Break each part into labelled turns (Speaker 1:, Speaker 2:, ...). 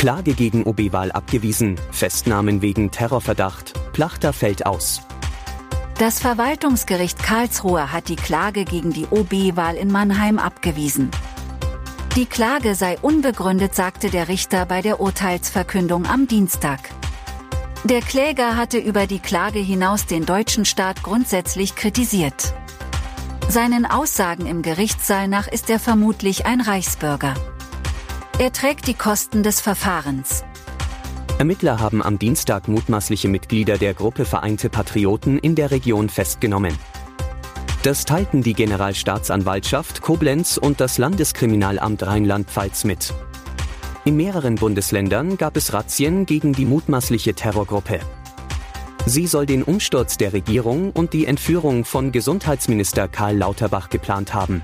Speaker 1: Klage gegen OB-Wahl abgewiesen, Festnahmen wegen Terrorverdacht, Plachter fällt aus.
Speaker 2: Das Verwaltungsgericht Karlsruhe hat die Klage gegen die OB-Wahl in Mannheim abgewiesen. Die Klage sei unbegründet, sagte der Richter bei der Urteilsverkündung am Dienstag. Der Kläger hatte über die Klage hinaus den deutschen Staat grundsätzlich kritisiert. Seinen Aussagen im Gerichtssaal nach ist er vermutlich ein Reichsbürger. Er trägt die Kosten des Verfahrens.
Speaker 1: Ermittler haben am Dienstag mutmaßliche Mitglieder der Gruppe Vereinte Patrioten in der Region festgenommen. Das teilten die Generalstaatsanwaltschaft Koblenz und das Landeskriminalamt Rheinland-Pfalz mit. In mehreren Bundesländern gab es Razzien gegen die mutmaßliche Terrorgruppe. Sie soll den Umsturz der Regierung und die Entführung von Gesundheitsminister Karl Lauterbach geplant haben.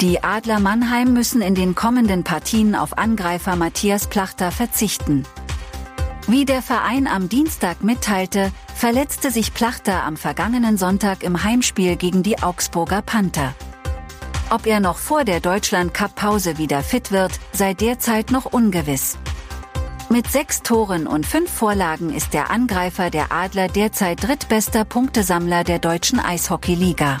Speaker 2: Die Adler Mannheim müssen in den kommenden Partien auf Angreifer Matthias Plachter verzichten. Wie der Verein am Dienstag mitteilte, verletzte sich Plachter am vergangenen Sonntag im Heimspiel gegen die Augsburger Panther. Ob er noch vor der Deutschland-Cup-Pause wieder fit wird, sei derzeit noch ungewiss. Mit sechs Toren und fünf Vorlagen ist der Angreifer der Adler derzeit drittbester Punktesammler der deutschen Eishockey-Liga.